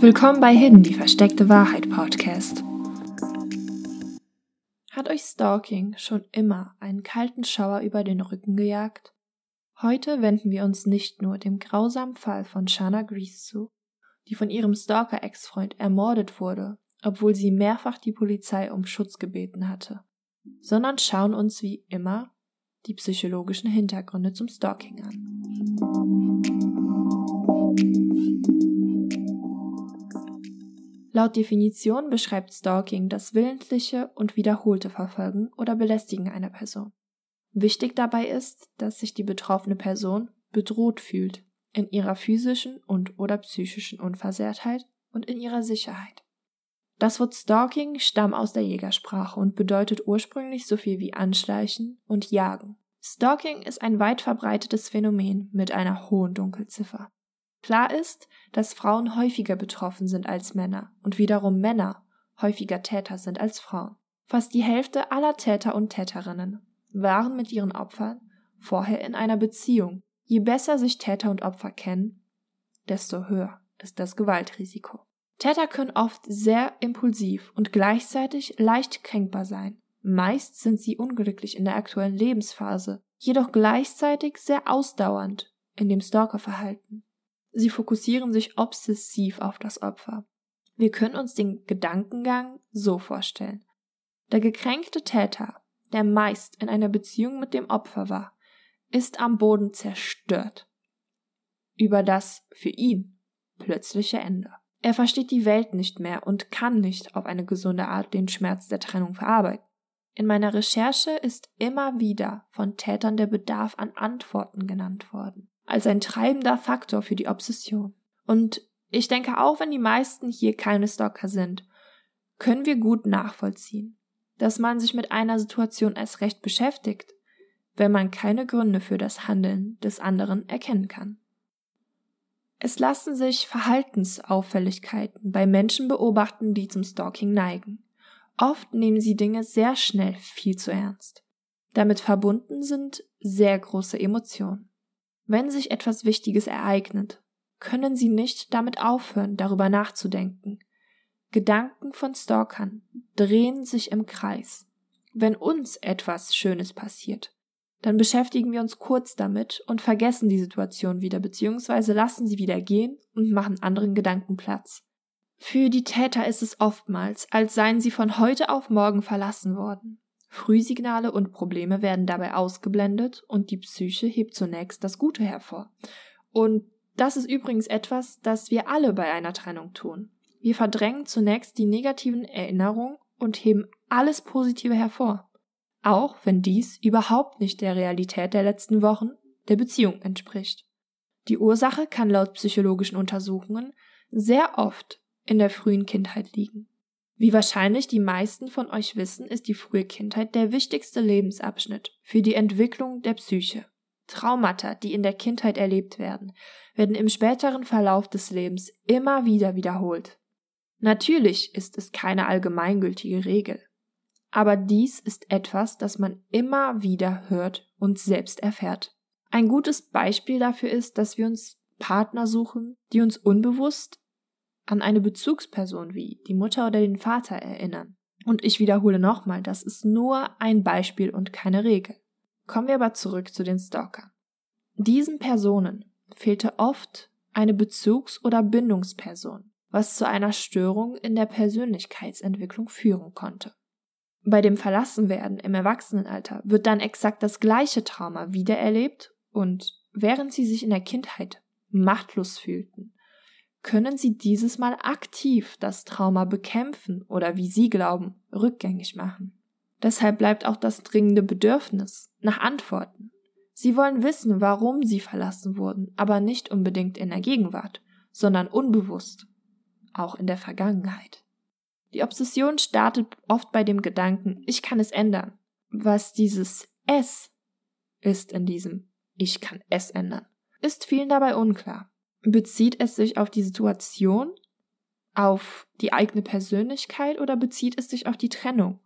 Willkommen bei Hidden, die versteckte Wahrheit Podcast. Hat euch Stalking schon immer einen kalten Schauer über den Rücken gejagt? Heute wenden wir uns nicht nur dem grausamen Fall von Shana Grease zu, die von ihrem Stalker-Ex-Freund ermordet wurde, obwohl sie mehrfach die Polizei um Schutz gebeten hatte, sondern schauen uns wie immer die psychologischen Hintergründe zum Stalking an. Laut Definition beschreibt Stalking das willentliche und wiederholte Verfolgen oder Belästigen einer Person. Wichtig dabei ist, dass sich die betroffene Person bedroht fühlt in ihrer physischen und oder psychischen Unversehrtheit und in ihrer Sicherheit. Das Wort Stalking stammt aus der Jägersprache und bedeutet ursprünglich so viel wie anschleichen und jagen. Stalking ist ein weit verbreitetes Phänomen mit einer hohen Dunkelziffer. Klar ist, dass Frauen häufiger betroffen sind als Männer und wiederum Männer häufiger Täter sind als Frauen. Fast die Hälfte aller Täter und Täterinnen waren mit ihren Opfern vorher in einer Beziehung. Je besser sich Täter und Opfer kennen, desto höher ist das Gewaltrisiko. Täter können oft sehr impulsiv und gleichzeitig leicht kränkbar sein. Meist sind sie unglücklich in der aktuellen Lebensphase, jedoch gleichzeitig sehr ausdauernd in dem Stalkerverhalten. Sie fokussieren sich obsessiv auf das Opfer. Wir können uns den Gedankengang so vorstellen. Der gekränkte Täter, der meist in einer Beziehung mit dem Opfer war, ist am Boden zerstört. Über das für ihn plötzliche Ende. Er versteht die Welt nicht mehr und kann nicht auf eine gesunde Art den Schmerz der Trennung verarbeiten. In meiner Recherche ist immer wieder von Tätern der Bedarf an Antworten genannt worden als ein treibender Faktor für die Obsession. Und ich denke, auch wenn die meisten hier keine Stalker sind, können wir gut nachvollziehen, dass man sich mit einer Situation erst recht beschäftigt, wenn man keine Gründe für das Handeln des anderen erkennen kann. Es lassen sich Verhaltensauffälligkeiten bei Menschen beobachten, die zum Stalking neigen. Oft nehmen sie Dinge sehr schnell viel zu ernst. Damit verbunden sind sehr große Emotionen. Wenn sich etwas Wichtiges ereignet, können Sie nicht damit aufhören, darüber nachzudenken. Gedanken von Stalkern drehen sich im Kreis. Wenn uns etwas Schönes passiert, dann beschäftigen wir uns kurz damit und vergessen die Situation wieder, beziehungsweise lassen sie wieder gehen und machen anderen Gedanken Platz. Für die Täter ist es oftmals, als seien sie von heute auf morgen verlassen worden. Frühsignale und Probleme werden dabei ausgeblendet und die Psyche hebt zunächst das Gute hervor. Und das ist übrigens etwas, das wir alle bei einer Trennung tun. Wir verdrängen zunächst die negativen Erinnerungen und heben alles Positive hervor. Auch wenn dies überhaupt nicht der Realität der letzten Wochen der Beziehung entspricht. Die Ursache kann laut psychologischen Untersuchungen sehr oft in der frühen Kindheit liegen. Wie wahrscheinlich die meisten von euch wissen, ist die frühe Kindheit der wichtigste Lebensabschnitt für die Entwicklung der Psyche. Traumata, die in der Kindheit erlebt werden, werden im späteren Verlauf des Lebens immer wieder wiederholt. Natürlich ist es keine allgemeingültige Regel. Aber dies ist etwas, das man immer wieder hört und selbst erfährt. Ein gutes Beispiel dafür ist, dass wir uns Partner suchen, die uns unbewusst an eine Bezugsperson wie die Mutter oder den Vater erinnern. Und ich wiederhole nochmal, das ist nur ein Beispiel und keine Regel. Kommen wir aber zurück zu den Stalkern. Diesen Personen fehlte oft eine Bezugs- oder Bindungsperson, was zu einer Störung in der Persönlichkeitsentwicklung führen konnte. Bei dem Verlassenwerden im Erwachsenenalter wird dann exakt das gleiche Trauma wiedererlebt und während sie sich in der Kindheit machtlos fühlten können sie dieses Mal aktiv das Trauma bekämpfen oder wie sie glauben, rückgängig machen. Deshalb bleibt auch das dringende Bedürfnis nach Antworten. Sie wollen wissen, warum sie verlassen wurden, aber nicht unbedingt in der Gegenwart, sondern unbewusst, auch in der Vergangenheit. Die Obsession startet oft bei dem Gedanken, ich kann es ändern. Was dieses Es ist in diesem Ich kann es ändern, ist vielen dabei unklar. Bezieht es sich auf die Situation, auf die eigene Persönlichkeit oder bezieht es sich auf die Trennung?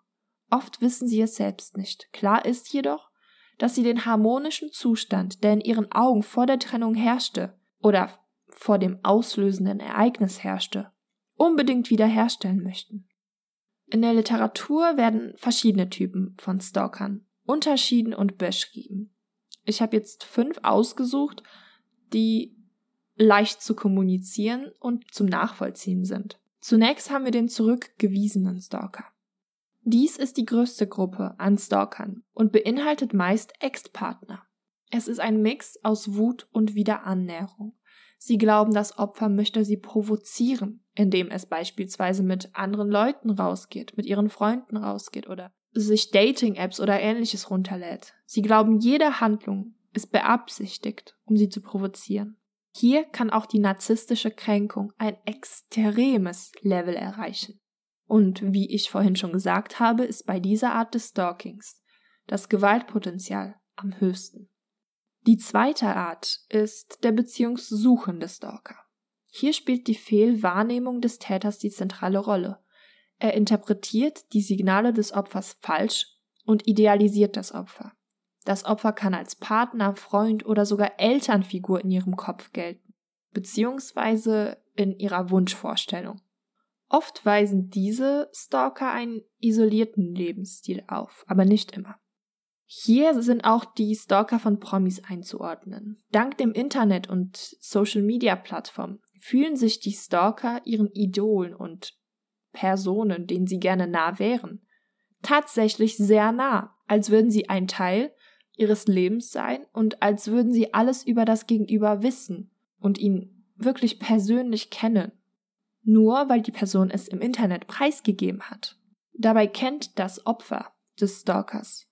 Oft wissen sie es selbst nicht. Klar ist jedoch, dass sie den harmonischen Zustand, der in ihren Augen vor der Trennung herrschte oder vor dem auslösenden Ereignis herrschte, unbedingt wiederherstellen möchten. In der Literatur werden verschiedene Typen von Stalkern unterschieden und beschrieben. Ich habe jetzt fünf ausgesucht, die leicht zu kommunizieren und zum Nachvollziehen sind. Zunächst haben wir den zurückgewiesenen Stalker. Dies ist die größte Gruppe an Stalkern und beinhaltet meist Ex-Partner. Es ist ein Mix aus Wut und Wiederannäherung. Sie glauben, das Opfer möchte sie provozieren, indem es beispielsweise mit anderen Leuten rausgeht, mit ihren Freunden rausgeht oder sich Dating-Apps oder ähnliches runterlädt. Sie glauben, jede Handlung ist beabsichtigt, um sie zu provozieren. Hier kann auch die narzisstische Kränkung ein extremes Level erreichen. Und wie ich vorhin schon gesagt habe, ist bei dieser Art des Stalkings das Gewaltpotenzial am höchsten. Die zweite Art ist der beziehungssuchende Stalker. Hier spielt die Fehlwahrnehmung des Täters die zentrale Rolle. Er interpretiert die Signale des Opfers falsch und idealisiert das Opfer. Das Opfer kann als Partner, Freund oder sogar Elternfigur in ihrem Kopf gelten, beziehungsweise in ihrer Wunschvorstellung. Oft weisen diese Stalker einen isolierten Lebensstil auf, aber nicht immer. Hier sind auch die Stalker von Promis einzuordnen. Dank dem Internet und Social-Media-Plattformen fühlen sich die Stalker ihren Idolen und Personen, denen sie gerne nah wären, tatsächlich sehr nah, als würden sie ein Teil ihres Lebens sein und als würden sie alles über das Gegenüber wissen und ihn wirklich persönlich kennen, nur weil die Person es im Internet preisgegeben hat. Dabei kennt das Opfer des Stalkers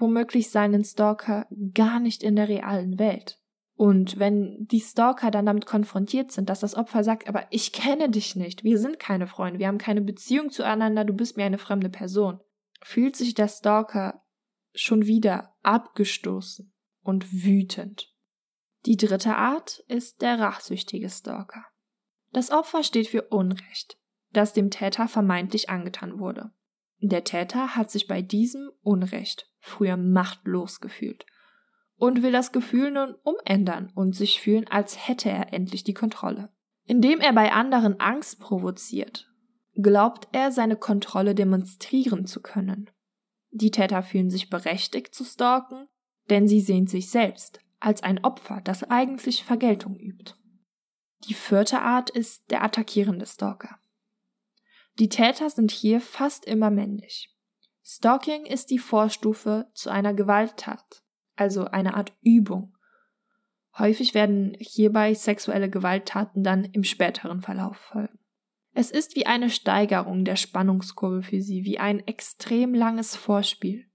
womöglich seinen Stalker gar nicht in der realen Welt. Und wenn die Stalker dann damit konfrontiert sind, dass das Opfer sagt, aber ich kenne dich nicht, wir sind keine Freunde, wir haben keine Beziehung zueinander, du bist mir eine fremde Person, fühlt sich der Stalker schon wieder abgestoßen und wütend. Die dritte Art ist der rachsüchtige Stalker. Das Opfer steht für Unrecht, das dem Täter vermeintlich angetan wurde. Der Täter hat sich bei diesem Unrecht früher machtlos gefühlt und will das Gefühl nun umändern und sich fühlen, als hätte er endlich die Kontrolle. Indem er bei anderen Angst provoziert, glaubt er, seine Kontrolle demonstrieren zu können. Die Täter fühlen sich berechtigt zu stalken, denn sie sehen sich selbst als ein Opfer, das eigentlich Vergeltung übt. Die vierte Art ist der attackierende Stalker. Die Täter sind hier fast immer männlich. Stalking ist die Vorstufe zu einer Gewalttat, also eine Art Übung. Häufig werden hierbei sexuelle Gewalttaten dann im späteren Verlauf folgen. Es ist wie eine Steigerung der Spannungskurve für sie, wie ein extrem langes Vorspiel.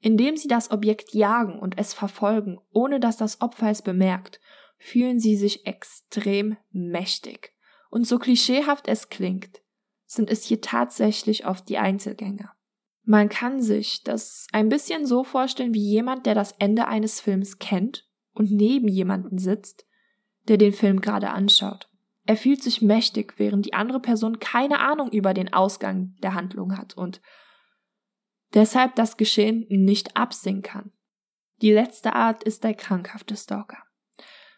Indem sie das Objekt jagen und es verfolgen, ohne dass das Opfer es bemerkt, fühlen sie sich extrem mächtig. Und so klischeehaft es klingt, sind es hier tatsächlich oft die Einzelgänger. Man kann sich das ein bisschen so vorstellen wie jemand, der das Ende eines Films kennt und neben jemanden sitzt, der den Film gerade anschaut. Er fühlt sich mächtig, während die andere Person keine Ahnung über den Ausgang der Handlung hat und deshalb das Geschehen nicht absehen kann. Die letzte Art ist der krankhafte Stalker.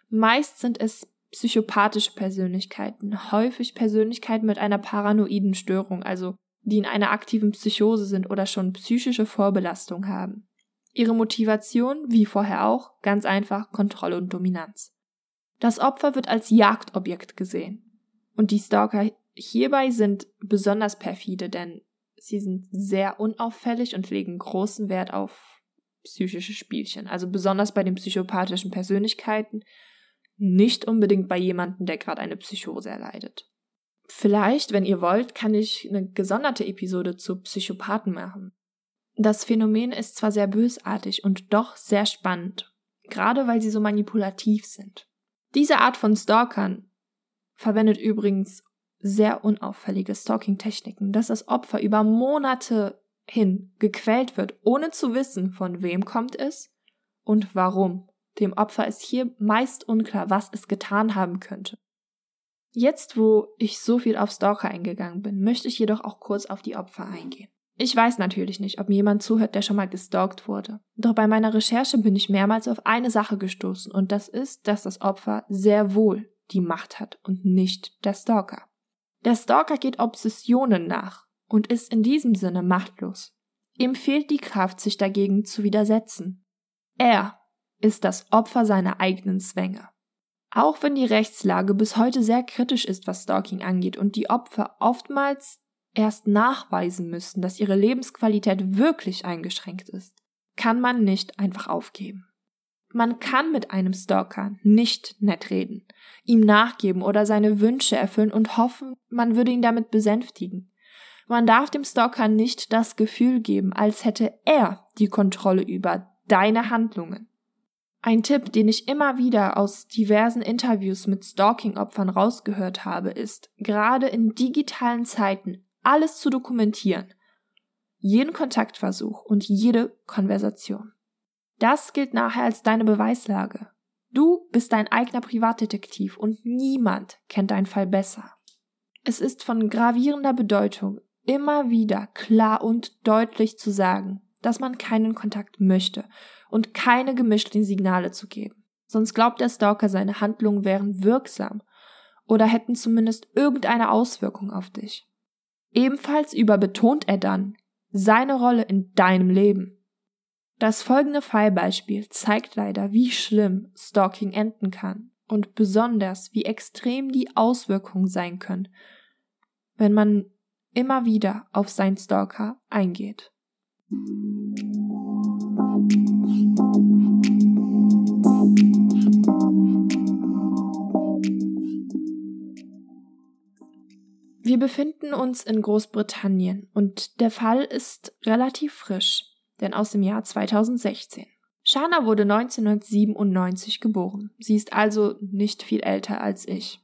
Meist sind es psychopathische Persönlichkeiten, häufig Persönlichkeiten mit einer paranoiden Störung, also die in einer aktiven Psychose sind oder schon psychische Vorbelastung haben. Ihre Motivation, wie vorher auch, ganz einfach Kontrolle und Dominanz. Das Opfer wird als Jagdobjekt gesehen. Und die Stalker hierbei sind besonders perfide, denn sie sind sehr unauffällig und legen großen Wert auf psychische Spielchen. Also besonders bei den psychopathischen Persönlichkeiten, nicht unbedingt bei jemandem, der gerade eine Psychose erleidet. Vielleicht, wenn ihr wollt, kann ich eine gesonderte Episode zu Psychopathen machen. Das Phänomen ist zwar sehr bösartig und doch sehr spannend, gerade weil sie so manipulativ sind. Diese Art von Stalkern verwendet übrigens sehr unauffällige Stalking-Techniken, dass das Opfer über Monate hin gequält wird, ohne zu wissen, von wem kommt es und warum. Dem Opfer ist hier meist unklar, was es getan haben könnte. Jetzt, wo ich so viel auf Stalker eingegangen bin, möchte ich jedoch auch kurz auf die Opfer eingehen. Ich weiß natürlich nicht, ob mir jemand zuhört, der schon mal gestalkt wurde. Doch bei meiner Recherche bin ich mehrmals auf eine Sache gestoßen und das ist, dass das Opfer sehr wohl die Macht hat und nicht der Stalker. Der Stalker geht Obsessionen nach und ist in diesem Sinne machtlos. Ihm fehlt die Kraft, sich dagegen zu widersetzen. Er ist das Opfer seiner eigenen Zwänge. Auch wenn die Rechtslage bis heute sehr kritisch ist, was Stalking angeht und die Opfer oftmals erst nachweisen müssen, dass ihre Lebensqualität wirklich eingeschränkt ist, kann man nicht einfach aufgeben. Man kann mit einem Stalker nicht nett reden, ihm nachgeben oder seine Wünsche erfüllen und hoffen, man würde ihn damit besänftigen. Man darf dem Stalker nicht das Gefühl geben, als hätte er die Kontrolle über deine Handlungen. Ein Tipp, den ich immer wieder aus diversen Interviews mit Stalking-Opfern rausgehört habe, ist, gerade in digitalen Zeiten alles zu dokumentieren. Jeden Kontaktversuch und jede Konversation. Das gilt nachher als deine Beweislage. Du bist dein eigener Privatdetektiv und niemand kennt deinen Fall besser. Es ist von gravierender Bedeutung, immer wieder klar und deutlich zu sagen, dass man keinen Kontakt möchte und keine gemischten Signale zu geben. Sonst glaubt der Stalker, seine Handlungen wären wirksam oder hätten zumindest irgendeine Auswirkung auf dich. Ebenfalls überbetont er dann seine Rolle in deinem Leben. Das folgende Fallbeispiel zeigt leider, wie schlimm Stalking enden kann und besonders, wie extrem die Auswirkungen sein können, wenn man immer wieder auf seinen Stalker eingeht. Wir befinden uns in Großbritannien und der Fall ist relativ frisch, denn aus dem Jahr 2016. Shana wurde 1997 geboren. Sie ist also nicht viel älter als ich,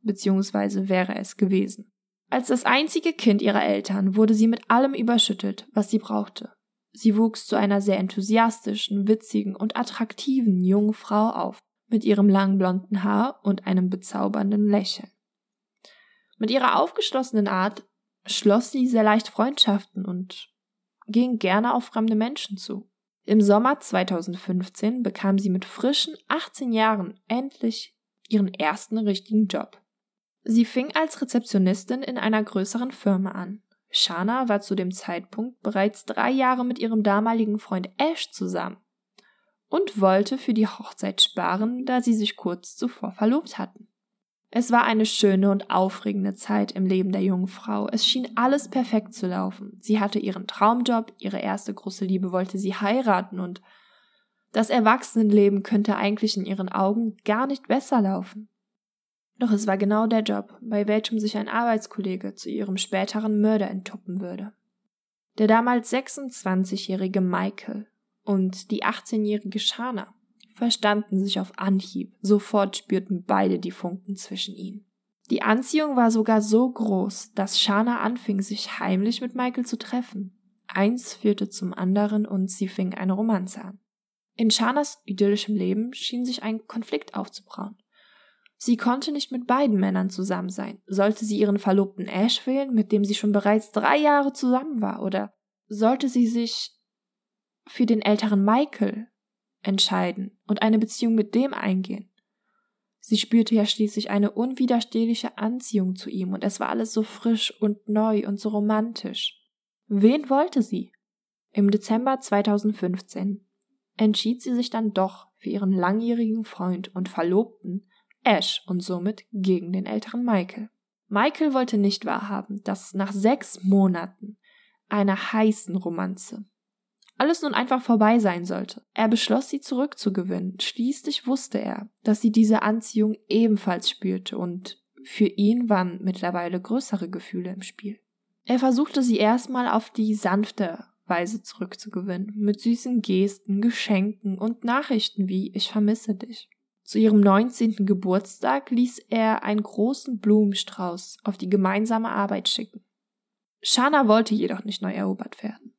beziehungsweise wäre es gewesen. Als das einzige Kind ihrer Eltern wurde sie mit allem überschüttet, was sie brauchte. Sie wuchs zu einer sehr enthusiastischen, witzigen und attraktiven jungen Frau auf, mit ihrem langen blonden Haar und einem bezaubernden Lächeln. Mit ihrer aufgeschlossenen Art schloss sie sehr leicht Freundschaften und ging gerne auf fremde Menschen zu. Im Sommer 2015 bekam sie mit frischen 18 Jahren endlich ihren ersten richtigen Job. Sie fing als Rezeptionistin in einer größeren Firma an. Shana war zu dem Zeitpunkt bereits drei Jahre mit ihrem damaligen Freund Ash zusammen und wollte für die Hochzeit sparen, da sie sich kurz zuvor verlobt hatten. Es war eine schöne und aufregende Zeit im Leben der jungen Frau. Es schien alles perfekt zu laufen. Sie hatte ihren Traumjob, ihre erste große Liebe wollte sie heiraten und das Erwachsenenleben könnte eigentlich in ihren Augen gar nicht besser laufen. Doch es war genau der Job, bei welchem sich ein Arbeitskollege zu ihrem späteren Mörder enttuppen würde. Der damals 26-jährige Michael und die 18-jährige Shana verstanden sich auf Anhieb. Sofort spürten beide die Funken zwischen ihnen. Die Anziehung war sogar so groß, dass Shana anfing, sich heimlich mit Michael zu treffen. Eins führte zum anderen und sie fing eine Romanze an. In Shanas idyllischem Leben schien sich ein Konflikt aufzubrauen. Sie konnte nicht mit beiden Männern zusammen sein. Sollte sie ihren Verlobten Ash wählen, mit dem sie schon bereits drei Jahre zusammen war, oder sollte sie sich für den älteren Michael, entscheiden und eine Beziehung mit dem eingehen. Sie spürte ja schließlich eine unwiderstehliche Anziehung zu ihm und es war alles so frisch und neu und so romantisch. Wen wollte sie? Im Dezember 2015 entschied sie sich dann doch für ihren langjährigen Freund und Verlobten Ash und somit gegen den älteren Michael. Michael wollte nicht wahrhaben, dass nach sechs Monaten einer heißen Romanze alles nun einfach vorbei sein sollte. Er beschloss, sie zurückzugewinnen. Schließlich wusste er, dass sie diese Anziehung ebenfalls spürte und für ihn waren mittlerweile größere Gefühle im Spiel. Er versuchte sie erstmal auf die sanfte Weise zurückzugewinnen, mit süßen Gesten, Geschenken und Nachrichten wie Ich vermisse dich. Zu ihrem 19. Geburtstag ließ er einen großen Blumenstrauß auf die gemeinsame Arbeit schicken. Shana wollte jedoch nicht neu erobert werden.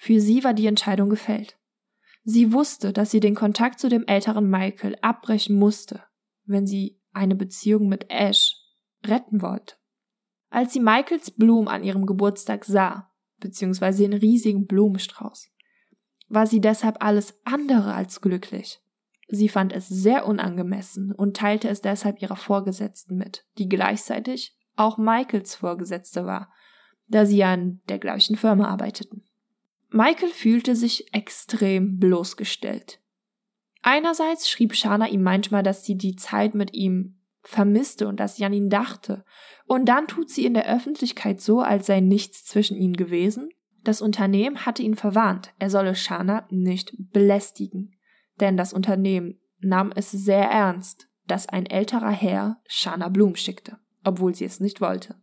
Für sie war die Entscheidung gefällt. Sie wusste, dass sie den Kontakt zu dem älteren Michael abbrechen musste, wenn sie eine Beziehung mit Ash retten wollte. Als sie Michaels Blumen an ihrem Geburtstag sah, beziehungsweise den riesigen Blumenstrauß, war sie deshalb alles andere als glücklich. Sie fand es sehr unangemessen und teilte es deshalb ihrer Vorgesetzten mit, die gleichzeitig auch Michaels Vorgesetzte war, da sie an der gleichen Firma arbeiteten. Michael fühlte sich extrem bloßgestellt. Einerseits schrieb Shana ihm manchmal, dass sie die Zeit mit ihm vermisste und dass sie an ihn dachte. Und dann tut sie in der Öffentlichkeit so, als sei nichts zwischen ihnen gewesen. Das Unternehmen hatte ihn verwarnt, er solle Shana nicht belästigen. Denn das Unternehmen nahm es sehr ernst, dass ein älterer Herr Shana Blum schickte, obwohl sie es nicht wollte.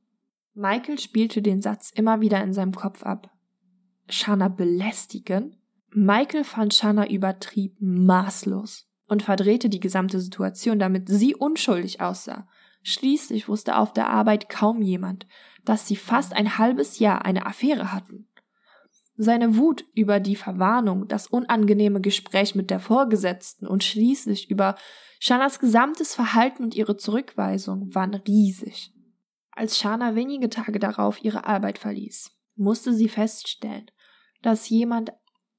Michael spielte den Satz immer wieder in seinem Kopf ab. Shana belästigen? Michael fand Shana übertrieb maßlos und verdrehte die gesamte Situation, damit sie unschuldig aussah. Schließlich wusste auf der Arbeit kaum jemand, dass sie fast ein halbes Jahr eine Affäre hatten. Seine Wut über die Verwarnung, das unangenehme Gespräch mit der Vorgesetzten und schließlich über Shanas gesamtes Verhalten und ihre Zurückweisung waren riesig. Als Shana wenige Tage darauf ihre Arbeit verließ, musste sie feststellen, dass jemand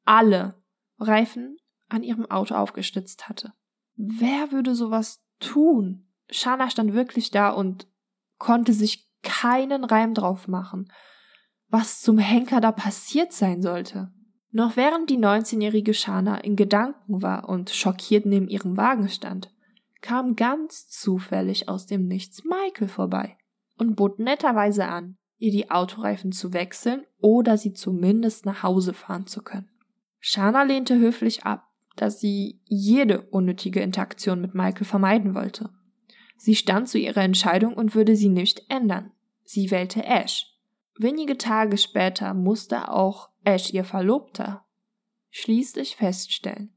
alle Reifen an ihrem Auto aufgestützt hatte. Wer würde sowas tun? Shana stand wirklich da und konnte sich keinen Reim drauf machen, was zum Henker da passiert sein sollte. Noch während die 19-jährige Shana in Gedanken war und schockiert neben ihrem Wagen stand, kam ganz zufällig aus dem Nichts Michael vorbei und bot netterweise an, ihr die Autoreifen zu wechseln oder sie zumindest nach Hause fahren zu können. Shana lehnte höflich ab dass sie jede unnötige Interaktion mit Michael vermeiden wollte. Sie stand zu ihrer Entscheidung und würde sie nicht ändern. Sie wählte Ash. Wenige Tage später musste auch Ash ihr Verlobter schließlich feststellen,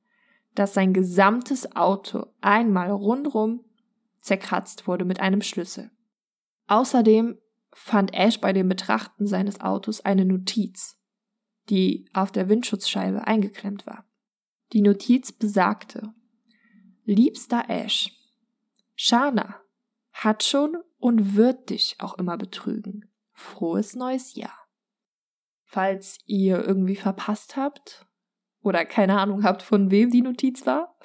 dass sein gesamtes Auto einmal rundrum zerkratzt wurde mit einem Schlüssel. Außerdem fand Ash bei dem Betrachten seines Autos eine Notiz, die auf der Windschutzscheibe eingeklemmt war. Die Notiz besagte, Liebster Ash, Shana hat schon und wird dich auch immer betrügen. Frohes neues Jahr. Falls ihr irgendwie verpasst habt oder keine Ahnung habt, von wem die Notiz war,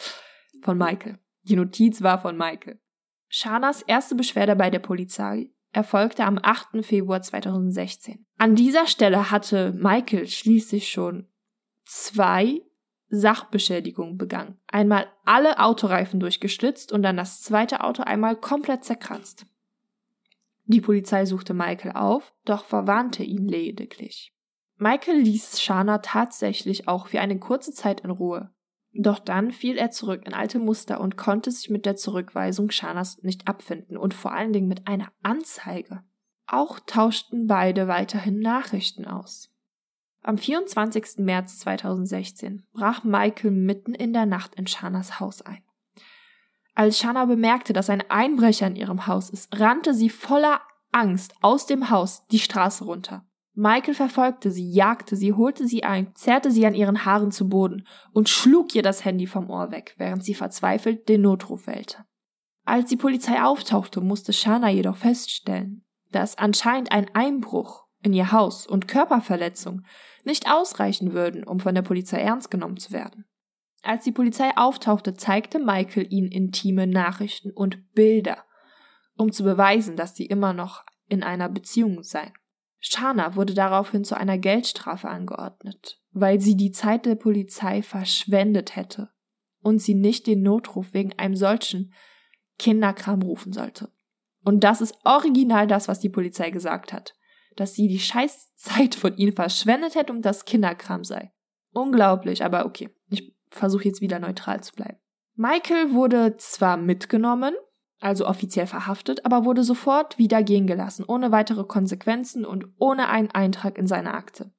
von Michael. Die Notiz war von Michael. Shanas erste Beschwerde bei der Polizei erfolgte am 8. Februar 2016. An dieser Stelle hatte Michael schließlich schon zwei Sachbeschädigung begangen. Einmal alle Autoreifen durchgeschlitzt und dann das zweite Auto einmal komplett zerkratzt. Die Polizei suchte Michael auf, doch verwarnte ihn lediglich. Michael ließ Shana tatsächlich auch für eine kurze Zeit in Ruhe. Doch dann fiel er zurück in alte Muster und konnte sich mit der Zurückweisung Shanas nicht abfinden und vor allen Dingen mit einer Anzeige. Auch tauschten beide weiterhin Nachrichten aus. Am 24. März 2016 brach Michael mitten in der Nacht in Shanas Haus ein. Als Shana bemerkte, dass ein Einbrecher in ihrem Haus ist, rannte sie voller Angst aus dem Haus die Straße runter. Michael verfolgte sie, jagte sie, holte sie ein, zerrte sie an ihren Haaren zu Boden und schlug ihr das Handy vom Ohr weg, während sie verzweifelt den Notruf wählte. Als die Polizei auftauchte, musste Shana jedoch feststellen, dass anscheinend ein Einbruch in ihr Haus und Körperverletzung nicht ausreichen würden, um von der Polizei ernst genommen zu werden. Als die Polizei auftauchte, zeigte Michael ihnen intime Nachrichten und Bilder, um zu beweisen, dass sie immer noch in einer Beziehung seien. Shana wurde daraufhin zu einer Geldstrafe angeordnet, weil sie die Zeit der Polizei verschwendet hätte und sie nicht den Notruf wegen einem solchen Kinderkram rufen sollte. Und das ist original das, was die Polizei gesagt hat dass sie die Scheißzeit von ihnen verschwendet hätte und das Kinderkram sei. Unglaublich, aber okay, ich versuche jetzt wieder neutral zu bleiben. Michael wurde zwar mitgenommen, also offiziell verhaftet, aber wurde sofort wieder gehen gelassen, ohne weitere Konsequenzen und ohne einen Eintrag in seine Akte.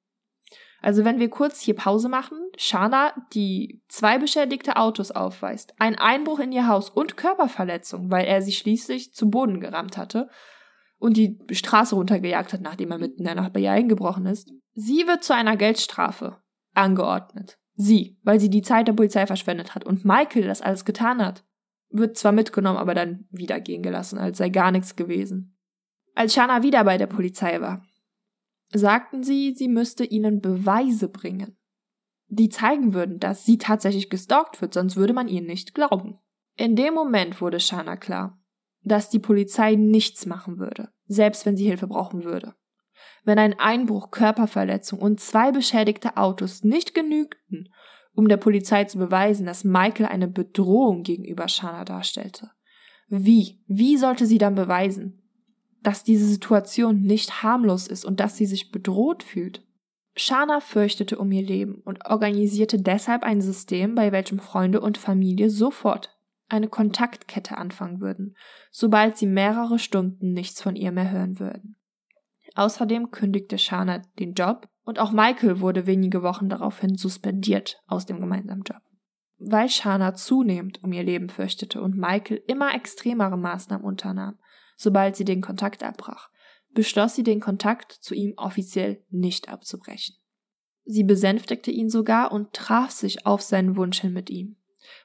Also wenn wir kurz hier Pause machen, Shana, die zwei beschädigte Autos aufweist, ein Einbruch in ihr Haus und Körperverletzung, weil er sie schließlich zu Boden gerammt hatte, und die Straße runtergejagt hat, nachdem er mitten in der Nacht bei ihr eingebrochen ist. Sie wird zu einer Geldstrafe angeordnet. Sie, weil sie die Zeit der Polizei verschwendet hat. Und Michael das alles getan hat, wird zwar mitgenommen, aber dann wieder gehen gelassen, als sei gar nichts gewesen. Als Shana wieder bei der Polizei war, sagten sie, sie müsste ihnen Beweise bringen, die zeigen würden, dass sie tatsächlich gestalkt wird, sonst würde man ihnen nicht glauben. In dem Moment wurde Shana klar, dass die Polizei nichts machen würde. selbst wenn sie Hilfe brauchen würde. Wenn ein Einbruch, Körperverletzung und zwei beschädigte Autos nicht genügten, um der Polizei zu beweisen, dass Michael eine Bedrohung gegenüber Shana darstellte. Wie? Wie sollte sie dann beweisen, dass diese Situation nicht harmlos ist und dass sie sich bedroht fühlt? Shana fürchtete um ihr Leben und organisierte deshalb ein System, bei welchem Freunde und Familie sofort eine Kontaktkette anfangen würden, sobald sie mehrere Stunden nichts von ihr mehr hören würden. Außerdem kündigte Shana den Job und auch Michael wurde wenige Wochen daraufhin suspendiert aus dem gemeinsamen Job. Weil Shana zunehmend um ihr Leben fürchtete und Michael immer extremere Maßnahmen unternahm, sobald sie den Kontakt abbrach, beschloss sie den Kontakt zu ihm offiziell nicht abzubrechen. Sie besänftigte ihn sogar und traf sich auf seinen Wunsch hin mit ihm.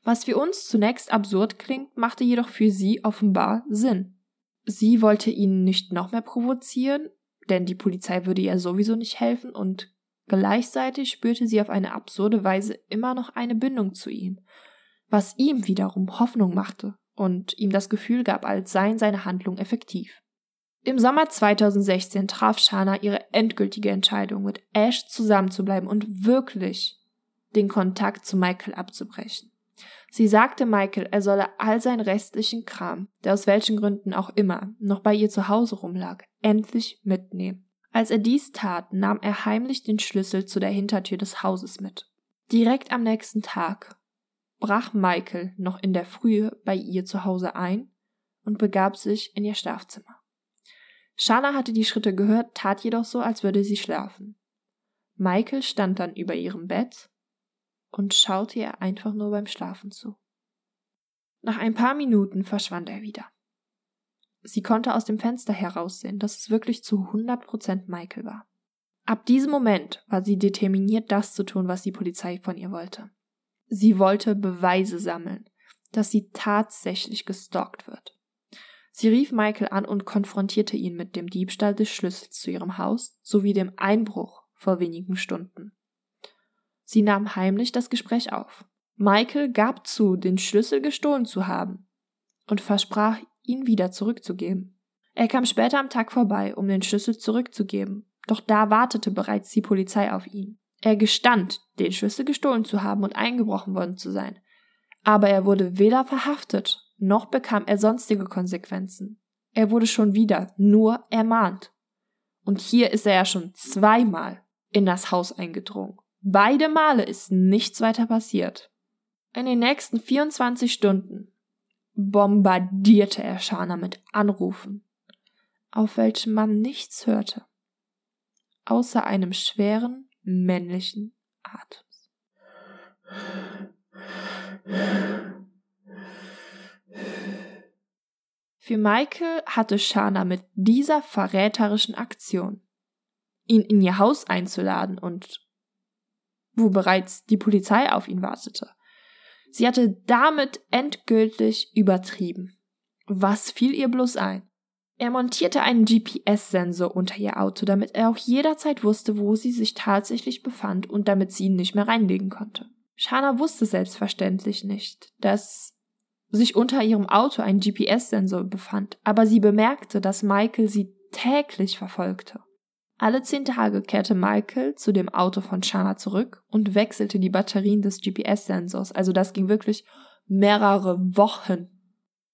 Was für uns zunächst absurd klingt, machte jedoch für sie offenbar Sinn. Sie wollte ihn nicht noch mehr provozieren, denn die Polizei würde ihr sowieso nicht helfen und gleichzeitig spürte sie auf eine absurde Weise immer noch eine Bindung zu ihm, was ihm wiederum Hoffnung machte und ihm das Gefühl gab, als seien seine Handlungen effektiv. Im Sommer 2016 traf Shana ihre endgültige Entscheidung, mit Ash zusammenzubleiben und wirklich den Kontakt zu Michael abzubrechen. Sie sagte Michael, er solle all seinen restlichen Kram, der aus welchen Gründen auch immer noch bei ihr zu Hause rumlag, endlich mitnehmen. Als er dies tat, nahm er heimlich den Schlüssel zu der Hintertür des Hauses mit. Direkt am nächsten Tag brach Michael noch in der Frühe bei ihr zu Hause ein und begab sich in ihr Schlafzimmer. Shana hatte die Schritte gehört, tat jedoch so, als würde sie schlafen. Michael stand dann über ihrem Bett und schaute ihr einfach nur beim Schlafen zu. Nach ein paar Minuten verschwand er wieder. Sie konnte aus dem Fenster heraussehen, dass es wirklich zu 100% Michael war. Ab diesem Moment war sie determiniert, das zu tun, was die Polizei von ihr wollte. Sie wollte Beweise sammeln, dass sie tatsächlich gestalkt wird. Sie rief Michael an und konfrontierte ihn mit dem Diebstahl des Schlüssels zu ihrem Haus sowie dem Einbruch vor wenigen Stunden. Sie nahm heimlich das Gespräch auf. Michael gab zu, den Schlüssel gestohlen zu haben und versprach, ihn wieder zurückzugeben. Er kam später am Tag vorbei, um den Schlüssel zurückzugeben, doch da wartete bereits die Polizei auf ihn. Er gestand, den Schlüssel gestohlen zu haben und eingebrochen worden zu sein, aber er wurde weder verhaftet, noch bekam er sonstige Konsequenzen. Er wurde schon wieder nur ermahnt. Und hier ist er ja schon zweimal in das Haus eingedrungen. Beide Male ist nichts weiter passiert. In den nächsten 24 Stunden bombardierte er Shana mit Anrufen, auf welchen man nichts hörte, außer einem schweren männlichen Atems. Für Michael hatte Shana mit dieser verräterischen Aktion, ihn in ihr Haus einzuladen und wo bereits die Polizei auf ihn wartete. Sie hatte damit endgültig übertrieben. Was fiel ihr bloß ein? Er montierte einen GPS-Sensor unter ihr Auto, damit er auch jederzeit wusste, wo sie sich tatsächlich befand und damit sie ihn nicht mehr reinlegen konnte. Shana wusste selbstverständlich nicht, dass sich unter ihrem Auto ein GPS-Sensor befand, aber sie bemerkte, dass Michael sie täglich verfolgte. Alle zehn Tage kehrte Michael zu dem Auto von Shana zurück und wechselte die Batterien des GPS-Sensors. Also das ging wirklich mehrere Wochen.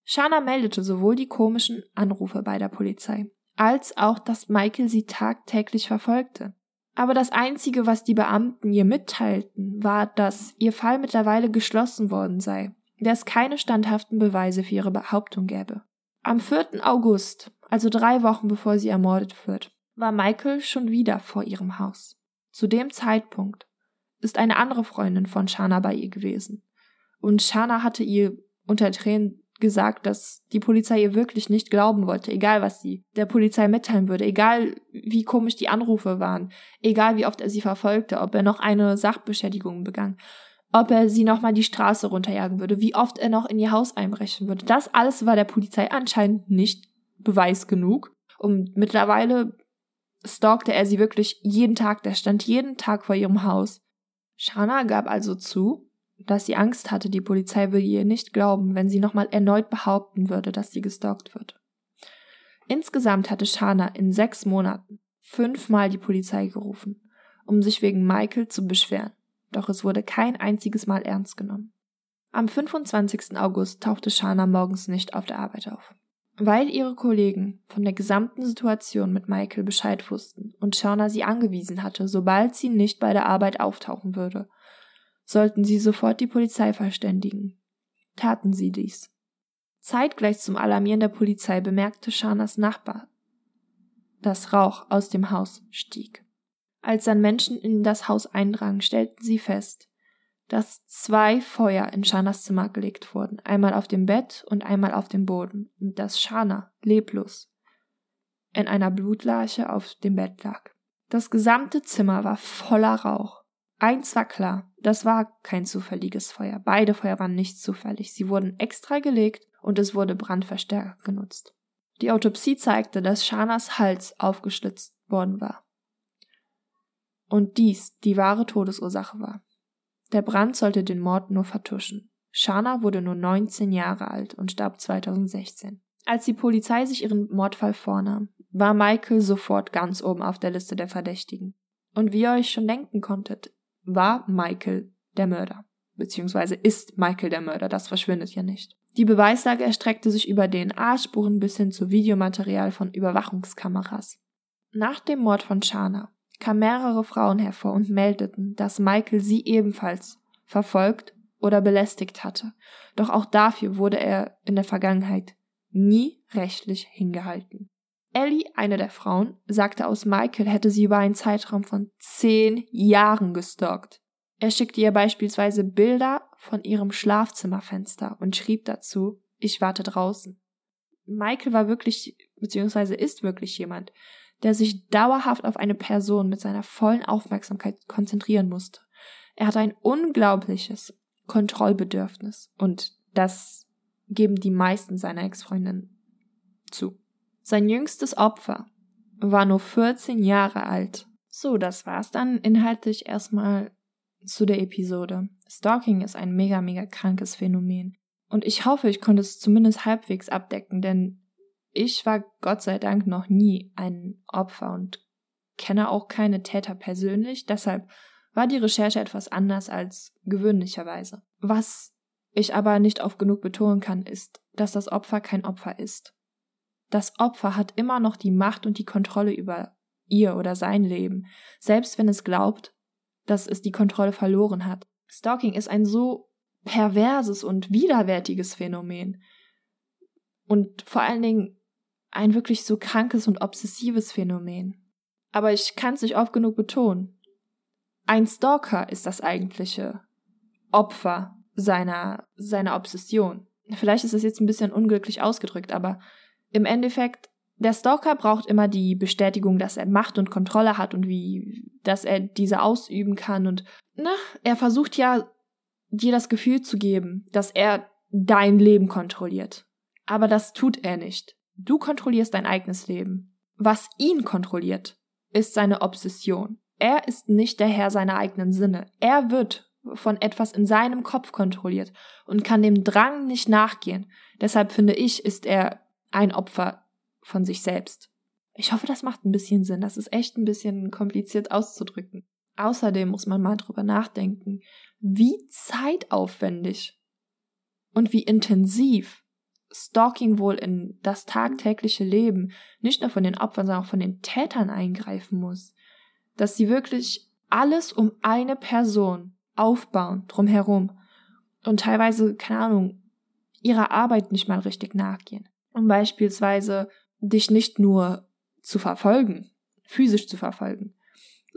Shana meldete sowohl die komischen Anrufe bei der Polizei, als auch, dass Michael sie tagtäglich verfolgte. Aber das Einzige, was die Beamten ihr mitteilten, war, dass ihr Fall mittlerweile geschlossen worden sei, der es keine standhaften Beweise für ihre Behauptung gäbe. Am 4. August, also drei Wochen bevor sie ermordet wird, war Michael schon wieder vor ihrem Haus. Zu dem Zeitpunkt ist eine andere Freundin von Shana bei ihr gewesen. Und Shana hatte ihr unter Tränen gesagt, dass die Polizei ihr wirklich nicht glauben wollte, egal was sie der Polizei mitteilen würde, egal wie komisch die Anrufe waren, egal wie oft er sie verfolgte, ob er noch eine Sachbeschädigung begangen, ob er sie nochmal die Straße runterjagen würde, wie oft er noch in ihr Haus einbrechen würde. Das alles war der Polizei anscheinend nicht Beweis genug. Und mittlerweile stalkte er sie wirklich jeden Tag, der stand jeden Tag vor ihrem Haus. Shana gab also zu, dass sie Angst hatte, die Polizei würde ihr nicht glauben, wenn sie nochmal erneut behaupten würde, dass sie gestalkt wird. Insgesamt hatte Shana in sechs Monaten fünfmal die Polizei gerufen, um sich wegen Michael zu beschweren, doch es wurde kein einziges Mal ernst genommen. Am 25. August tauchte Shana morgens nicht auf der Arbeit auf. Weil ihre Kollegen von der gesamten Situation mit Michael Bescheid wussten und Shauna sie angewiesen hatte, sobald sie nicht bei der Arbeit auftauchen würde, sollten sie sofort die Polizei verständigen. Taten sie dies. Zeitgleich zum Alarmieren der Polizei bemerkte Shanas Nachbar, dass Rauch aus dem Haus stieg. Als dann Menschen in das Haus eindrangen, stellten sie fest, dass zwei Feuer in Shanas Zimmer gelegt wurden, einmal auf dem Bett und einmal auf dem Boden, und dass Shana leblos in einer Blutlache auf dem Bett lag. Das gesamte Zimmer war voller Rauch. Eins war klar, das war kein zufälliges Feuer. Beide Feuer waren nicht zufällig. Sie wurden extra gelegt und es wurde Brandverstärker genutzt. Die Autopsie zeigte, dass Shanas Hals aufgeschlitzt worden war. Und dies die wahre Todesursache war. Der Brand sollte den Mord nur vertuschen. Shana wurde nur 19 Jahre alt und starb 2016. Als die Polizei sich ihren Mordfall vornahm, war Michael sofort ganz oben auf der Liste der Verdächtigen. Und wie ihr euch schon denken konntet, war Michael der Mörder. Beziehungsweise ist Michael der Mörder, das verschwindet ja nicht. Die Beweislage erstreckte sich über DNA-Spuren bis hin zu Videomaterial von Überwachungskameras. Nach dem Mord von Shana kamen mehrere Frauen hervor und meldeten, dass Michael sie ebenfalls verfolgt oder belästigt hatte. Doch auch dafür wurde er in der Vergangenheit nie rechtlich hingehalten. Ellie, eine der Frauen, sagte aus, Michael hätte sie über einen Zeitraum von zehn Jahren gestalkt. Er schickte ihr beispielsweise Bilder von ihrem Schlafzimmerfenster und schrieb dazu, ich warte draußen. Michael war wirklich, beziehungsweise ist wirklich jemand, der sich dauerhaft auf eine Person mit seiner vollen Aufmerksamkeit konzentrieren musste. Er hatte ein unglaubliches Kontrollbedürfnis und das geben die meisten seiner Ex-Freundinnen zu. Sein jüngstes Opfer war nur 14 Jahre alt. So, das war's dann inhaltlich erstmal zu der Episode. Stalking ist ein mega, mega krankes Phänomen. Und ich hoffe, ich konnte es zumindest halbwegs abdecken, denn ich war Gott sei Dank noch nie ein Opfer und kenne auch keine Täter persönlich, deshalb war die Recherche etwas anders als gewöhnlicherweise. Was ich aber nicht oft genug betonen kann, ist, dass das Opfer kein Opfer ist. Das Opfer hat immer noch die Macht und die Kontrolle über ihr oder sein Leben, selbst wenn es glaubt, dass es die Kontrolle verloren hat. Stalking ist ein so perverses und widerwärtiges Phänomen. Und vor allen Dingen ein wirklich so krankes und obsessives Phänomen. Aber ich kann es nicht oft genug betonen. Ein Stalker ist das eigentliche Opfer seiner, seiner Obsession. Vielleicht ist es jetzt ein bisschen unglücklich ausgedrückt, aber im Endeffekt, der Stalker braucht immer die Bestätigung, dass er Macht und Kontrolle hat und wie, dass er diese ausüben kann und, na, er versucht ja, dir das Gefühl zu geben, dass er dein Leben kontrolliert. Aber das tut er nicht. Du kontrollierst dein eigenes Leben. Was ihn kontrolliert, ist seine Obsession. Er ist nicht der Herr seiner eigenen Sinne. Er wird von etwas in seinem Kopf kontrolliert und kann dem Drang nicht nachgehen. Deshalb finde ich, ist er ein Opfer von sich selbst. Ich hoffe, das macht ein bisschen Sinn. Das ist echt ein bisschen kompliziert auszudrücken. Außerdem muss man mal drüber nachdenken, wie zeitaufwendig und wie intensiv Stalking wohl in das tagtägliche Leben nicht nur von den Opfern, sondern auch von den Tätern eingreifen muss. Dass sie wirklich alles um eine Person aufbauen, drumherum. Und teilweise, keine Ahnung, ihrer Arbeit nicht mal richtig nachgehen um beispielsweise dich nicht nur zu verfolgen, physisch zu verfolgen,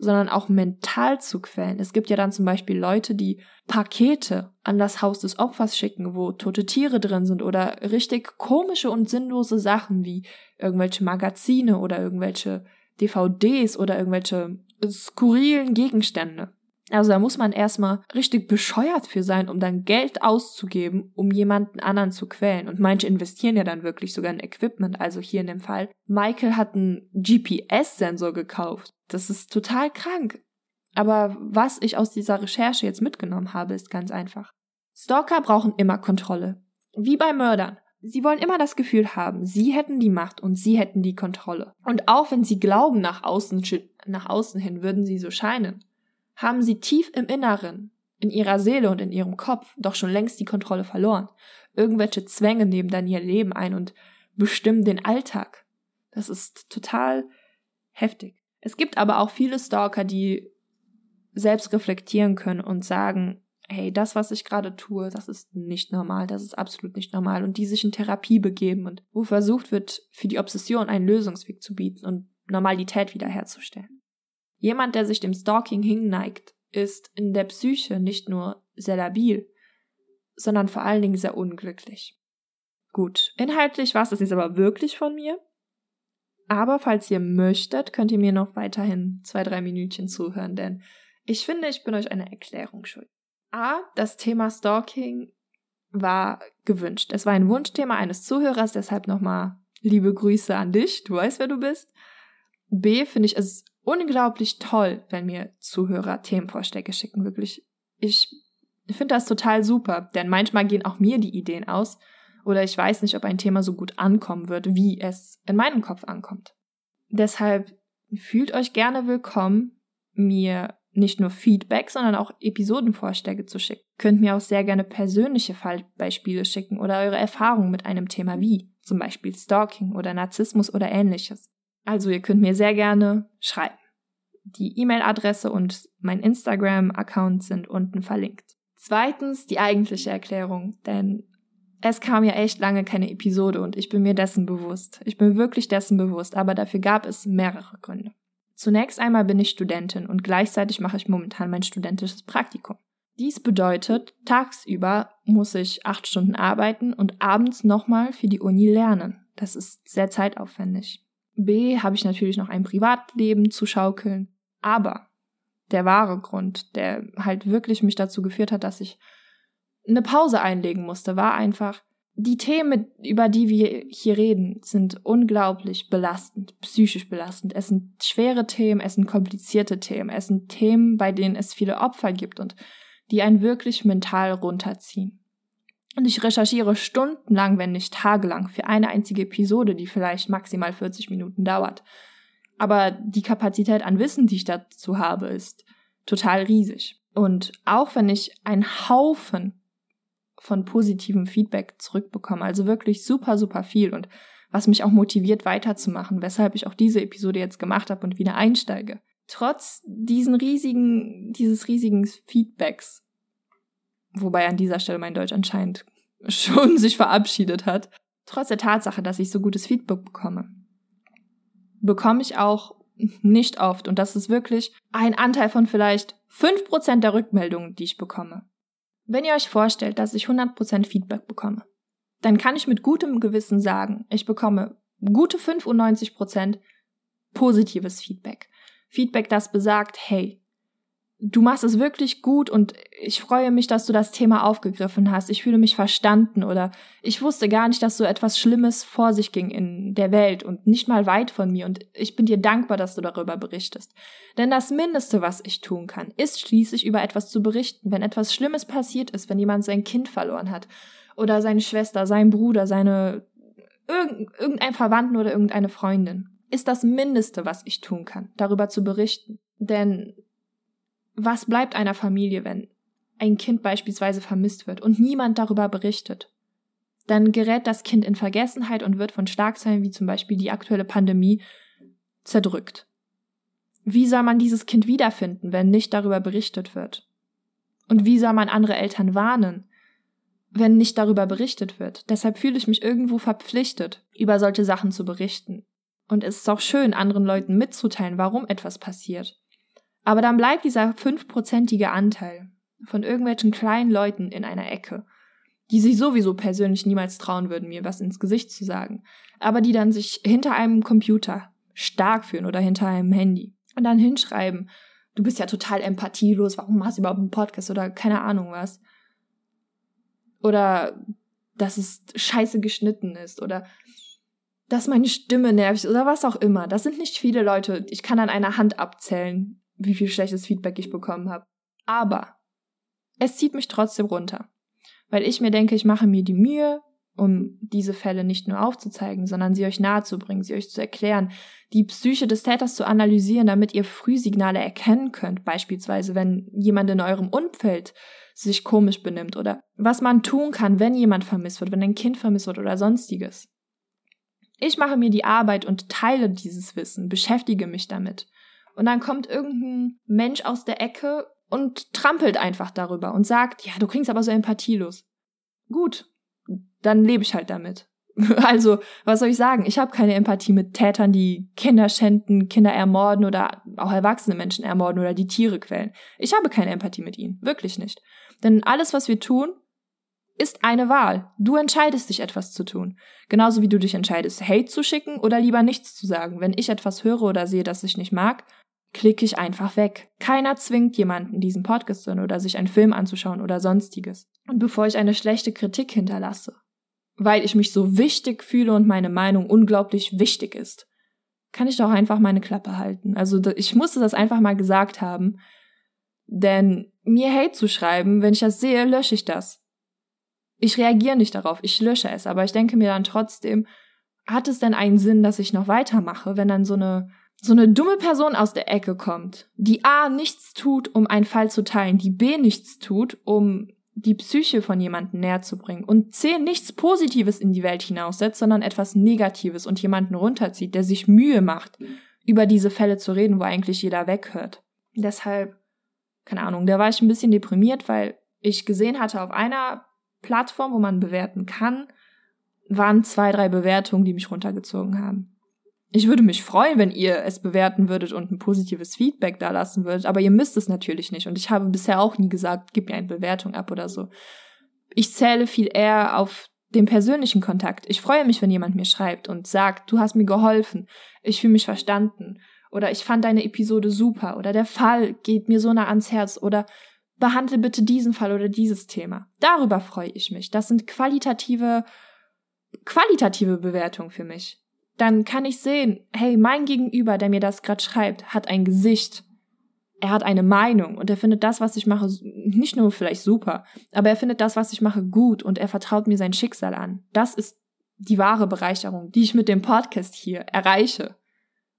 sondern auch mental zu quälen. Es gibt ja dann zum Beispiel Leute, die Pakete an das Haus des Opfers schicken, wo tote Tiere drin sind oder richtig komische und sinnlose Sachen wie irgendwelche Magazine oder irgendwelche DVDs oder irgendwelche skurrilen Gegenstände. Also da muss man erstmal richtig bescheuert für sein, um dann Geld auszugeben, um jemanden anderen zu quälen. Und manche investieren ja dann wirklich sogar in Equipment. Also hier in dem Fall. Michael hat einen GPS-Sensor gekauft. Das ist total krank. Aber was ich aus dieser Recherche jetzt mitgenommen habe, ist ganz einfach. Stalker brauchen immer Kontrolle. Wie bei Mördern. sie wollen immer das Gefühl haben, sie hätten die Macht und sie hätten die Kontrolle. Und auch wenn sie glauben, nach außen, nach außen hin würden sie so scheinen, haben sie tief im Inneren, in ihrer Seele und in ihrem Kopf doch schon längst die Kontrolle verloren. Irgendwelche Zwänge nehmen dann ihr Leben ein und bestimmen den Alltag. Das ist total heftig. Es gibt aber auch viele Stalker, die selbst reflektieren können und sagen, hey, das, was ich gerade tue, das ist nicht normal, das ist absolut nicht normal und die sich in Therapie begeben und wo versucht wird, für die Obsession einen Lösungsweg zu bieten und Normalität wiederherzustellen. Jemand, der sich dem Stalking hinneigt, ist in der Psyche nicht nur sehr labil, sondern vor allen Dingen sehr unglücklich. Gut, inhaltlich war es das jetzt aber wirklich von mir. Aber falls ihr möchtet, könnt ihr mir noch weiterhin zwei, drei Minütchen zuhören, denn ich finde, ich bin euch eine Erklärung schuld. A, das Thema Stalking war gewünscht. Es war ein Wunschthema eines Zuhörers, deshalb nochmal liebe Grüße an dich. Du weißt, wer du bist. B, finde ich es unglaublich toll, wenn mir Zuhörer Themenvorschläge schicken. Wirklich. Ich finde das total super, denn manchmal gehen auch mir die Ideen aus oder ich weiß nicht, ob ein Thema so gut ankommen wird, wie es in meinem Kopf ankommt. Deshalb fühlt euch gerne willkommen, mir nicht nur Feedback, sondern auch Episodenvorschläge zu schicken. Könnt mir auch sehr gerne persönliche Fallbeispiele schicken oder eure Erfahrungen mit einem Thema wie, zum Beispiel Stalking oder Narzissmus oder ähnliches. Also ihr könnt mir sehr gerne schreiben. Die E-Mail-Adresse und mein Instagram-Account sind unten verlinkt. Zweitens die eigentliche Erklärung, denn es kam ja echt lange keine Episode und ich bin mir dessen bewusst. Ich bin wirklich dessen bewusst, aber dafür gab es mehrere Gründe. Zunächst einmal bin ich Studentin und gleichzeitig mache ich momentan mein studentisches Praktikum. Dies bedeutet, tagsüber muss ich acht Stunden arbeiten und abends nochmal für die Uni lernen. Das ist sehr zeitaufwendig. B, habe ich natürlich noch ein Privatleben zu schaukeln. Aber der wahre Grund, der halt wirklich mich dazu geführt hat, dass ich eine Pause einlegen musste, war einfach, die Themen, über die wir hier reden, sind unglaublich belastend, psychisch belastend. Es sind schwere Themen, es sind komplizierte Themen, es sind Themen, bei denen es viele Opfer gibt und die einen wirklich mental runterziehen. Und ich recherchiere stundenlang, wenn nicht tagelang, für eine einzige Episode, die vielleicht maximal 40 Minuten dauert. Aber die Kapazität an Wissen, die ich dazu habe, ist total riesig. Und auch wenn ich einen Haufen von positivem Feedback zurückbekommen. Also wirklich super, super viel und was mich auch motiviert weiterzumachen, weshalb ich auch diese Episode jetzt gemacht habe und wieder einsteige. Trotz diesen riesigen, dieses riesigen Feedbacks, wobei an dieser Stelle mein Deutsch anscheinend schon sich verabschiedet hat, trotz der Tatsache, dass ich so gutes Feedback bekomme, bekomme ich auch nicht oft, und das ist wirklich ein Anteil von vielleicht fünf Prozent der Rückmeldungen, die ich bekomme, wenn ihr euch vorstellt, dass ich 100% Feedback bekomme, dann kann ich mit gutem Gewissen sagen, ich bekomme gute 95% positives Feedback. Feedback, das besagt, hey, du machst es wirklich gut und ich freue mich, dass du das Thema aufgegriffen hast. Ich fühle mich verstanden oder ich wusste gar nicht, dass so etwas Schlimmes vor sich ging in der Welt und nicht mal weit von mir und ich bin dir dankbar, dass du darüber berichtest. Denn das Mindeste, was ich tun kann, ist schließlich über etwas zu berichten, wenn etwas Schlimmes passiert ist, wenn jemand sein Kind verloren hat oder seine Schwester, sein Bruder, seine irgendein Verwandten oder irgendeine Freundin. Ist das Mindeste, was ich tun kann, darüber zu berichten. Denn was bleibt einer Familie, wenn ein Kind beispielsweise vermisst wird und niemand darüber berichtet? Dann gerät das Kind in Vergessenheit und wird von Schlagzeilen wie zum Beispiel die aktuelle Pandemie zerdrückt. Wie soll man dieses Kind wiederfinden, wenn nicht darüber berichtet wird? Und wie soll man andere Eltern warnen, wenn nicht darüber berichtet wird? Deshalb fühle ich mich irgendwo verpflichtet, über solche Sachen zu berichten. Und es ist auch schön, anderen Leuten mitzuteilen, warum etwas passiert. Aber dann bleibt dieser fünfprozentige Anteil von irgendwelchen kleinen Leuten in einer Ecke, die sich sowieso persönlich niemals trauen würden, mir was ins Gesicht zu sagen, aber die dann sich hinter einem Computer stark fühlen oder hinter einem Handy und dann hinschreiben, du bist ja total empathielos, warum machst du überhaupt einen Podcast oder keine Ahnung was. Oder dass es scheiße geschnitten ist oder dass meine Stimme nervig ist oder was auch immer. Das sind nicht viele Leute. Ich kann an einer Hand abzählen, wie viel schlechtes Feedback ich bekommen habe. Aber es zieht mich trotzdem runter, weil ich mir denke, ich mache mir die Mühe um diese Fälle nicht nur aufzuzeigen, sondern sie euch nahezubringen, sie euch zu erklären, die Psyche des Täters zu analysieren, damit ihr Frühsignale erkennen könnt, beispielsweise wenn jemand in eurem Umfeld sich komisch benimmt oder was man tun kann, wenn jemand vermisst wird, wenn ein Kind vermisst wird oder sonstiges. Ich mache mir die Arbeit und teile dieses Wissen, beschäftige mich damit. Und dann kommt irgendein Mensch aus der Ecke und trampelt einfach darüber und sagt, ja, du klingst aber so empathielos. Gut, dann lebe ich halt damit. Also, was soll ich sagen? Ich habe keine Empathie mit Tätern, die Kinder schänden, Kinder ermorden oder auch erwachsene Menschen ermorden oder die Tiere quälen. Ich habe keine Empathie mit ihnen, wirklich nicht. Denn alles, was wir tun, ist eine Wahl. Du entscheidest dich, etwas zu tun. Genauso wie du dich entscheidest, Hate zu schicken oder lieber nichts zu sagen. Wenn ich etwas höre oder sehe, das ich nicht mag, klicke ich einfach weg. Keiner zwingt jemanden, diesen Podcast zu hören oder sich einen Film anzuschauen oder sonstiges. Und bevor ich eine schlechte Kritik hinterlasse, weil ich mich so wichtig fühle und meine Meinung unglaublich wichtig ist, kann ich doch einfach meine Klappe halten. Also ich musste das einfach mal gesagt haben, denn mir Hate zu schreiben, wenn ich das sehe, lösche ich das. Ich reagiere nicht darauf, ich lösche es, aber ich denke mir dann trotzdem, hat es denn einen Sinn, dass ich noch weitermache, wenn dann so eine so eine dumme Person aus der Ecke kommt, die A nichts tut, um einen Fall zu teilen, die B nichts tut, um die Psyche von jemandem näher zu bringen und C nichts Positives in die Welt hinaussetzt, sondern etwas Negatives und jemanden runterzieht, der sich Mühe macht, über diese Fälle zu reden, wo eigentlich jeder weghört. Deshalb, keine Ahnung, da war ich ein bisschen deprimiert, weil ich gesehen hatte auf einer Plattform, wo man bewerten kann, waren zwei, drei Bewertungen, die mich runtergezogen haben. Ich würde mich freuen, wenn ihr es bewerten würdet und ein positives Feedback da lassen würdet, aber ihr müsst es natürlich nicht. Und ich habe bisher auch nie gesagt, gib mir eine Bewertung ab oder so. Ich zähle viel eher auf den persönlichen Kontakt. Ich freue mich, wenn jemand mir schreibt und sagt, du hast mir geholfen, ich fühle mich verstanden oder ich fand deine Episode super oder der Fall geht mir so nah ans Herz oder behandle bitte diesen Fall oder dieses Thema. Darüber freue ich mich. Das sind qualitative, qualitative Bewertungen für mich dann kann ich sehen, hey, mein Gegenüber, der mir das gerade schreibt, hat ein Gesicht. Er hat eine Meinung und er findet das, was ich mache, nicht nur vielleicht super, aber er findet das, was ich mache, gut und er vertraut mir sein Schicksal an. Das ist die wahre Bereicherung, die ich mit dem Podcast hier erreiche.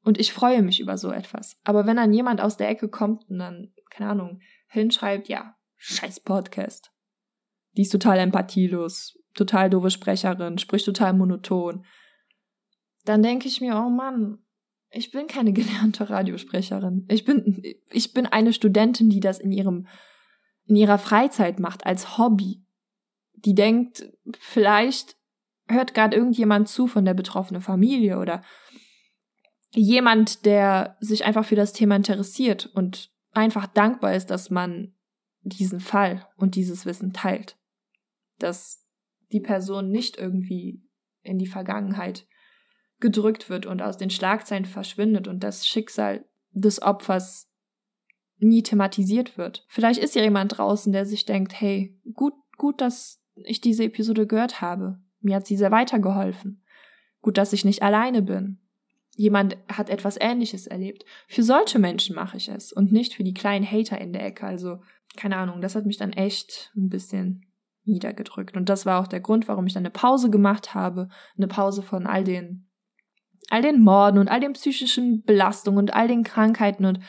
Und ich freue mich über so etwas. Aber wenn dann jemand aus der Ecke kommt und dann, keine Ahnung, hinschreibt, ja, scheiß Podcast. Die ist total empathielos, total doofe Sprecherin, spricht total monoton, dann denke ich mir, oh Mann, ich bin keine gelernte Radiosprecherin. Ich bin, ich bin eine Studentin, die das in ihrem, in ihrer Freizeit macht, als Hobby. Die denkt, vielleicht hört gerade irgendjemand zu von der betroffenen Familie oder jemand, der sich einfach für das Thema interessiert und einfach dankbar ist, dass man diesen Fall und dieses Wissen teilt. Dass die Person nicht irgendwie in die Vergangenheit gedrückt wird und aus den Schlagzeilen verschwindet und das Schicksal des Opfers nie thematisiert wird. Vielleicht ist ja jemand draußen, der sich denkt, hey, gut, gut, dass ich diese Episode gehört habe. Mir hat sie sehr weitergeholfen. Gut, dass ich nicht alleine bin. Jemand hat etwas Ähnliches erlebt. Für solche Menschen mache ich es und nicht für die kleinen Hater in der Ecke. Also, keine Ahnung, das hat mich dann echt ein bisschen niedergedrückt. Und das war auch der Grund, warum ich dann eine Pause gemacht habe. Eine Pause von all den all den Morden und all den psychischen Belastungen und all den Krankheiten und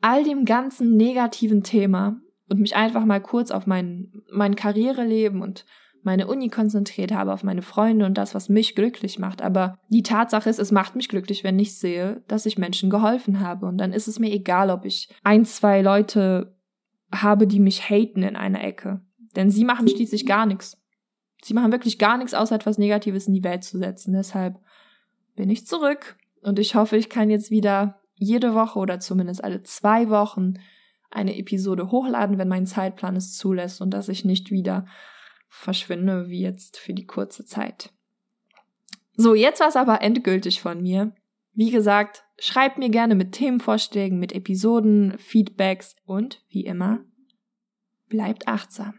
all dem ganzen negativen Thema und mich einfach mal kurz auf mein, mein Karriereleben und meine Uni konzentriert habe, auf meine Freunde und das, was mich glücklich macht. Aber die Tatsache ist, es macht mich glücklich, wenn ich sehe, dass ich Menschen geholfen habe. Und dann ist es mir egal, ob ich ein, zwei Leute habe, die mich haten in einer Ecke. Denn sie machen schließlich gar nichts. Sie machen wirklich gar nichts, außer etwas Negatives in die Welt zu setzen. Deshalb bin ich zurück und ich hoffe, ich kann jetzt wieder jede Woche oder zumindest alle zwei Wochen eine Episode hochladen, wenn mein Zeitplan es zulässt und dass ich nicht wieder verschwinde wie jetzt für die kurze Zeit. So, jetzt war es aber endgültig von mir. Wie gesagt, schreibt mir gerne mit Themenvorschlägen, mit Episoden, Feedbacks und wie immer, bleibt achtsam.